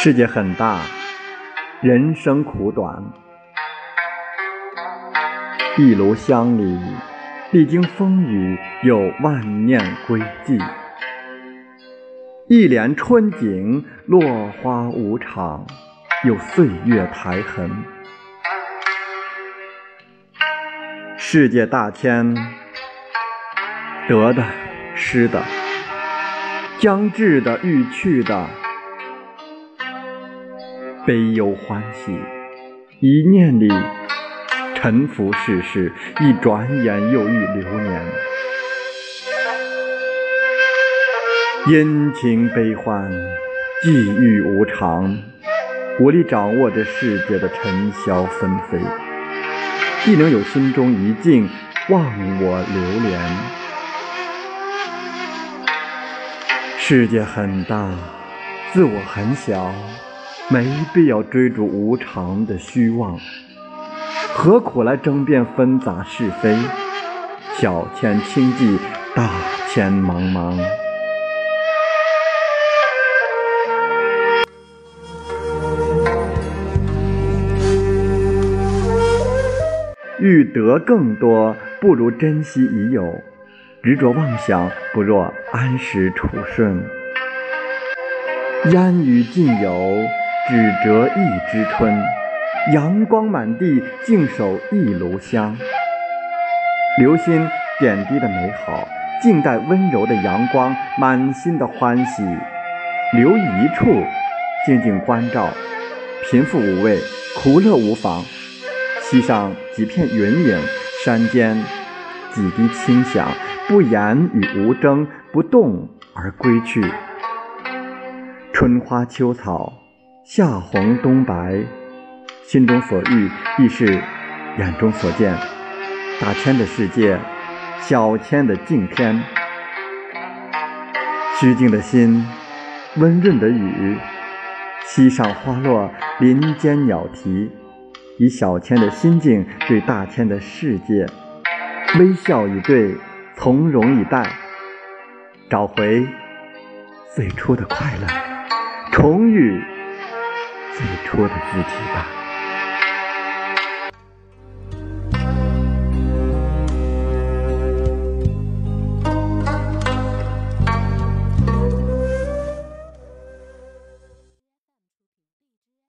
世界很大，人生苦短。一炉香里，历经风雨，有万念归寂；一帘春景，落花无常，有岁月苔痕。世界大千，得的、失的，将至的、欲去的。悲忧欢喜，一念里沉浮世事，一转眼又遇流年。阴晴悲欢，际遇无常，无力掌握这世界的尘嚣纷飞，亦能有心中一静，忘我流连。世界很大，自我很小。没必要追逐无常的虚妄，何苦来争辩纷杂是非？小千轻计，大千茫茫。欲得更多，不如珍惜已有；执着妄想，不若安时处顺。烟雨尽有。只折一枝春，阳光满地，静守一炉香。留心点滴的美好，静待温柔的阳光，满心的欢喜。留一处，静静关照。贫富无畏，苦乐无妨。溪上几片云影，山间几滴清响，不言与无争，不动而归去。春花秋草。夏红冬白，心中所欲亦是眼中所见。大千的世界，小千的镜天。虚静的心，温润的雨，溪上花落，林间鸟啼。以小千的心境对大千的世界，微笑以对，从容以待，找回最初的快乐，重遇。最初的自己吧。